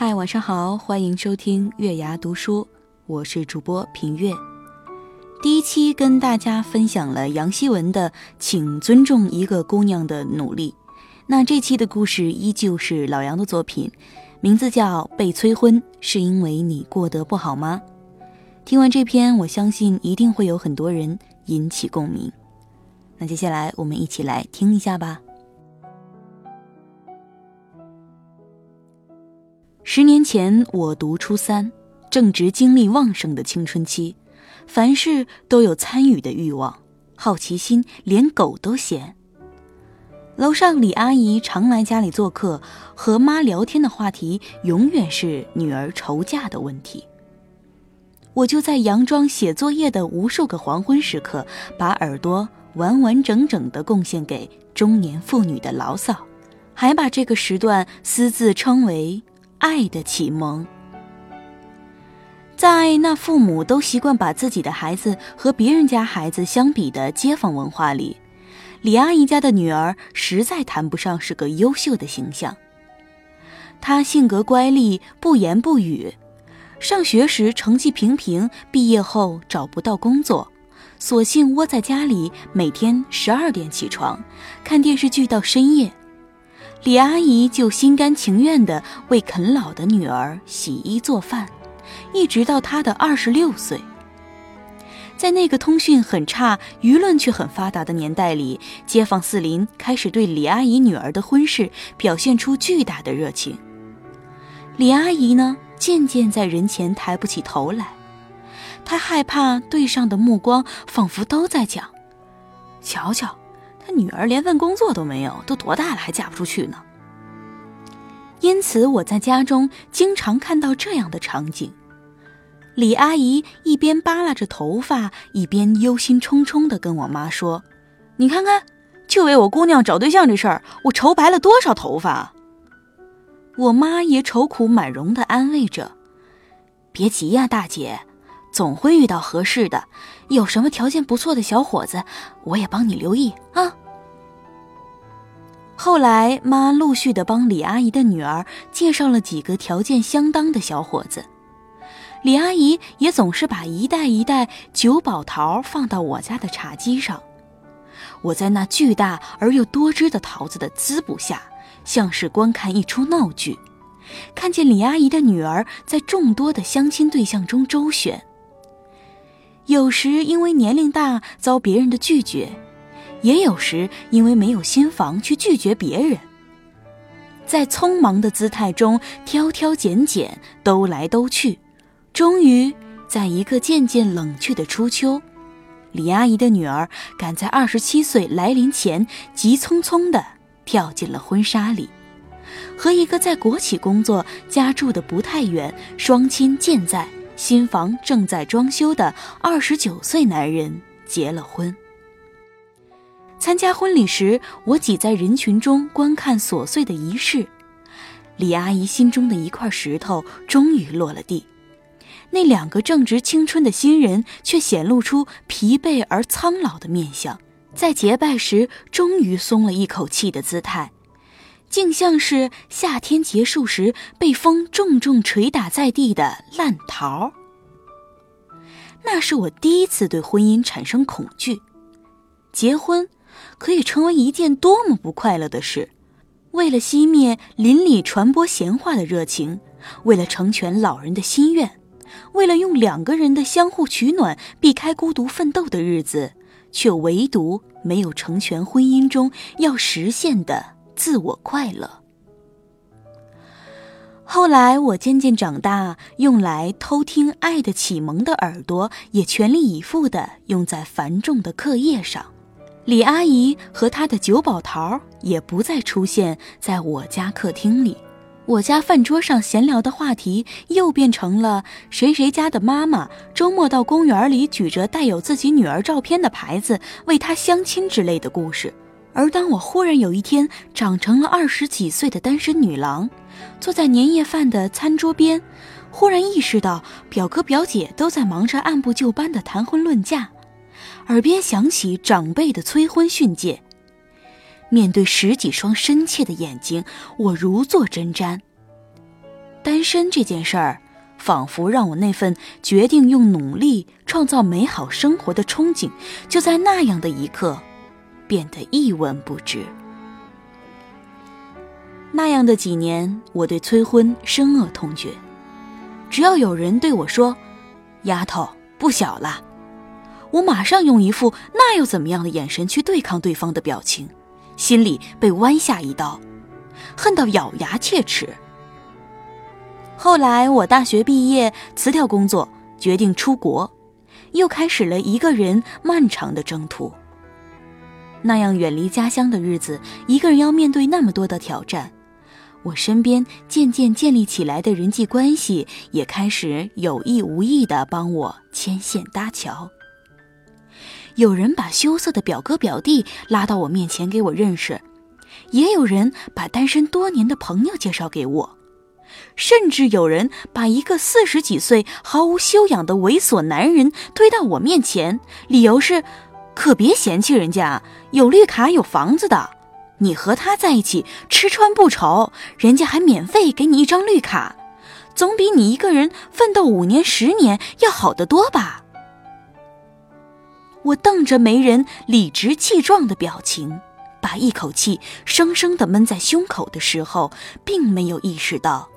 嗨，晚上好，欢迎收听月牙读书，我是主播平月。第一期跟大家分享了杨希文的《请尊重一个姑娘的努力》，那这期的故事依旧是老杨的作品，名字叫《被催婚是因为你过得不好吗》。听完这篇，我相信一定会有很多人引起共鸣。那接下来我们一起来听一下吧。十年前，我读初三，正值精力旺盛的青春期，凡事都有参与的欲望，好奇心连狗都嫌。楼上李阿姨常来家里做客，和妈聊天的话题永远是女儿愁嫁的问题。我就在佯装写作业的无数个黄昏时刻，把耳朵完完整整地贡献给中年妇女的牢骚，还把这个时段私自称为。爱的启蒙，在那父母都习惯把自己的孩子和别人家孩子相比的街坊文化里，李阿姨家的女儿实在谈不上是个优秀的形象。她性格乖戾，不言不语，上学时成绩平平，毕业后找不到工作，索性窝在家里，每天十二点起床，看电视剧到深夜。李阿姨就心甘情愿地为啃老的女儿洗衣做饭，一直到她的二十六岁。在那个通讯很差、舆论却很发达的年代里，街坊四邻开始对李阿姨女儿的婚事表现出巨大的热情。李阿姨呢，渐渐在人前抬不起头来，她害怕对上的目光仿佛都在讲：“瞧瞧。”女儿连份工作都没有，都多大了还嫁不出去呢？因此，我在家中经常看到这样的场景：李阿姨一边扒拉着头发，一边忧心忡忡地跟我妈说：“你看看，就为我姑娘找对象这事儿，我愁白了多少头发。”我妈也愁苦满容地安慰着：“别急呀，大姐，总会遇到合适的。有什么条件不错的小伙子，我也帮你留意啊。”后来，妈陆续的帮李阿姨的女儿介绍了几个条件相当的小伙子，李阿姨也总是把一袋一袋九宝桃放到我家的茶几上。我在那巨大而又多汁的桃子的滋补下，像是观看一出闹剧，看见李阿姨的女儿在众多的相亲对象中周旋，有时因为年龄大遭别人的拒绝。也有时因为没有新房去拒绝别人，在匆忙的姿态中挑挑拣拣，兜来兜去，终于在一个渐渐冷却的初秋，李阿姨的女儿赶在二十七岁来临前，急匆匆地跳进了婚纱里，和一个在国企工作、家住的不太远、双亲健在、新房正在装修的二十九岁男人结了婚。参加婚礼时，我挤在人群中观看琐碎的仪式。李阿姨心中的一块石头终于落了地，那两个正值青春的新人却显露出疲惫而苍老的面相，在结拜时终于松了一口气的姿态，竟像是夏天结束时被风重重捶打在地的烂桃。那是我第一次对婚姻产生恐惧，结婚。可以成为一件多么不快乐的事！为了熄灭邻里传播闲话的热情，为了成全老人的心愿，为了用两个人的相互取暖避开孤独奋斗的日子，却唯独没有成全婚姻中要实现的自我快乐。后来我渐渐长大，用来偷听爱的启蒙的耳朵也全力以赴地用在繁重的课业上。李阿姨和她的九宝桃也不再出现在我家客厅里，我家饭桌上闲聊的话题又变成了谁谁家的妈妈周末到公园里举着带有自己女儿照片的牌子为她相亲之类的故事。而当我忽然有一天长成了二十几岁的单身女郎，坐在年夜饭的餐桌边，忽然意识到表哥表姐都在忙着按部就班的谈婚论嫁，耳边响起长辈的催婚训诫。面对十几双深切的眼睛，我如坐针毡。单身这件事儿，仿佛让我那份决定用努力创造美好生活的憧憬，就在那样的一刻，变得一文不值。那样的几年，我对催婚深恶痛绝。只要有人对我说：“丫头不小了”，我马上用一副“那又怎么样”的眼神去对抗对方的表情。心里被剜下一刀，恨到咬牙切齿。后来我大学毕业，辞掉工作，决定出国，又开始了一个人漫长的征途。那样远离家乡的日子，一个人要面对那么多的挑战，我身边渐渐建立起来的人际关系，也开始有意无意的帮我牵线搭桥。有人把羞涩的表哥表弟拉到我面前给我认识，也有人把单身多年的朋友介绍给我，甚至有人把一个四十几岁毫无修养的猥琐男人推到我面前，理由是：可别嫌弃人家有绿卡有房子的，你和他在一起吃穿不愁，人家还免费给你一张绿卡，总比你一个人奋斗五年十年要好得多吧。我瞪着媒人理直气壮的表情，把一口气生生的闷在胸口的时候，并没有意识到，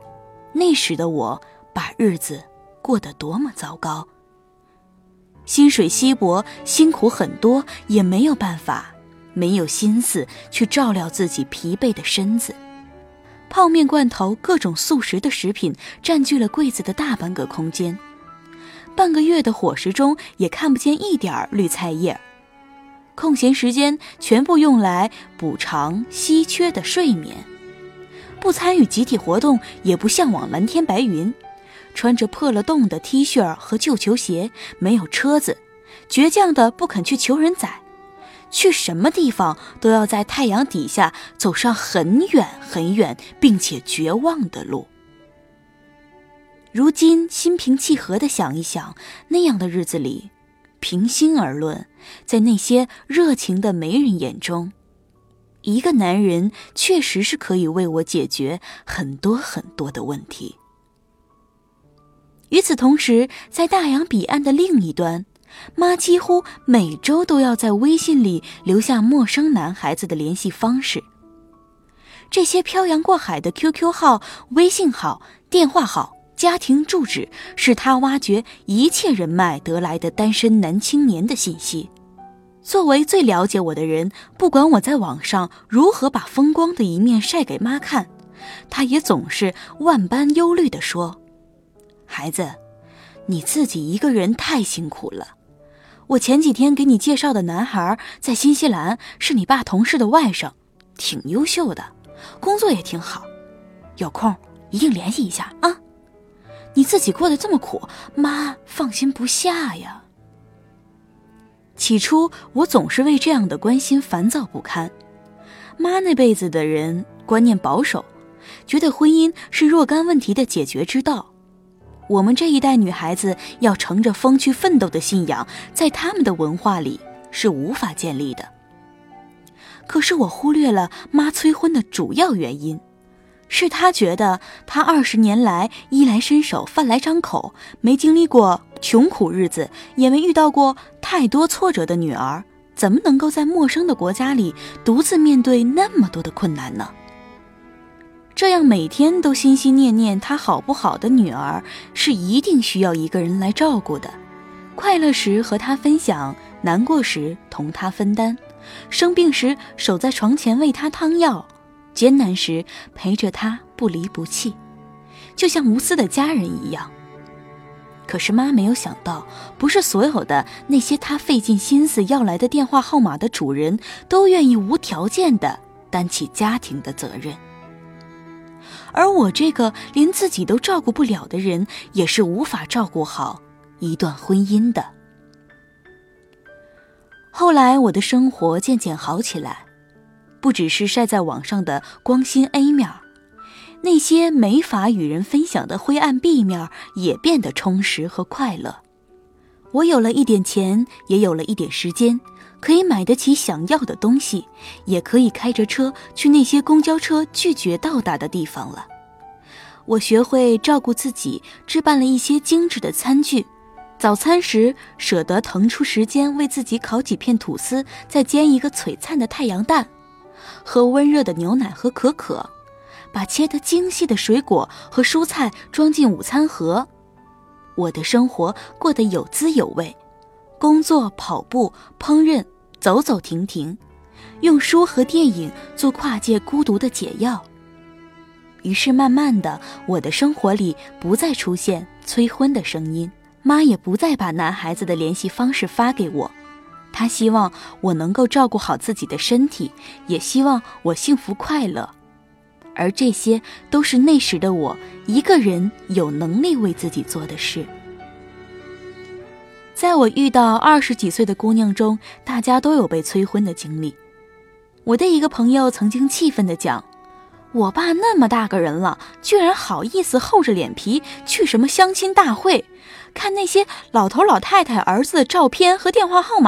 那时的我把日子过得多么糟糕。薪水稀薄，辛苦很多，也没有办法，没有心思去照料自己疲惫的身子。泡面、罐头、各种速食的食品占据了柜子的大半个空间。半个月的伙食中也看不见一点儿绿菜叶，空闲时间全部用来补偿稀缺的睡眠，不参与集体活动，也不向往蓝天白云，穿着破了洞的 T 恤和旧球鞋，没有车子，倔强的不肯去求人载，去什么地方都要在太阳底下走上很远很远并且绝望的路。如今心平气和的想一想，那样的日子里，平心而论，在那些热情的媒人眼中，一个男人确实是可以为我解决很多很多的问题。与此同时，在大洋彼岸的另一端，妈几乎每周都要在微信里留下陌生男孩子的联系方式。这些漂洋过海的 QQ 号、微信号、电话号。家庭住址是他挖掘一切人脉得来的单身男青年的信息。作为最了解我的人，不管我在网上如何把风光的一面晒给妈看，他也总是万般忧虑地说：“孩子，你自己一个人太辛苦了。我前几天给你介绍的男孩在新西兰，是你爸同事的外甥，挺优秀的，工作也挺好。有空一定联系一下啊。”你自己过得这么苦，妈放心不下呀。起初我总是为这样的关心烦躁不堪。妈那辈子的人观念保守，觉得婚姻是若干问题的解决之道。我们这一代女孩子要乘着风去奋斗的信仰，在他们的文化里是无法建立的。可是我忽略了妈催婚的主要原因。是他觉得他二十年来衣来伸手饭来张口，没经历过穷苦日子，也没遇到过太多挫折的女儿，怎么能够在陌生的国家里独自面对那么多的困难呢？这样每天都心心念念他好不好的女儿，是一定需要一个人来照顾的。快乐时和他分享，难过时同他分担，生病时守在床前为他汤药。艰难时陪着他不离不弃，就像无私的家人一样。可是妈没有想到，不是所有的那些她费尽心思要来的电话号码的主人都愿意无条件的担起家庭的责任。而我这个连自己都照顾不了的人，也是无法照顾好一段婚姻的。后来，我的生活渐渐好起来，不只是晒在网上的光鲜 A 面那些没法与人分享的灰暗 B 面也变得充实和快乐。我有了一点钱，也有了一点时间，可以买得起想要的东西，也可以开着车去那些公交车拒绝到达的地方了。我学会照顾自己，置办了一些精致的餐具。早餐时舍得腾出时间为自己烤几片吐司，再煎一个璀璨的太阳蛋，喝温热的牛奶和可可，把切得精细的水果和蔬菜装进午餐盒。我的生活过得有滋有味，工作、跑步、烹饪，走走停停，用书和电影做跨界孤独的解药。于是慢慢的，我的生活里不再出现催婚的声音。妈也不再把男孩子的联系方式发给我，他希望我能够照顾好自己的身体，也希望我幸福快乐，而这些都是那时的我一个人有能力为自己做的事。在我遇到二十几岁的姑娘中，大家都有被催婚的经历。我的一个朋友曾经气愤地讲：“我爸那么大个人了，居然好意思厚着脸皮去什么相亲大会？”看那些老头老太太儿子的照片和电话号码，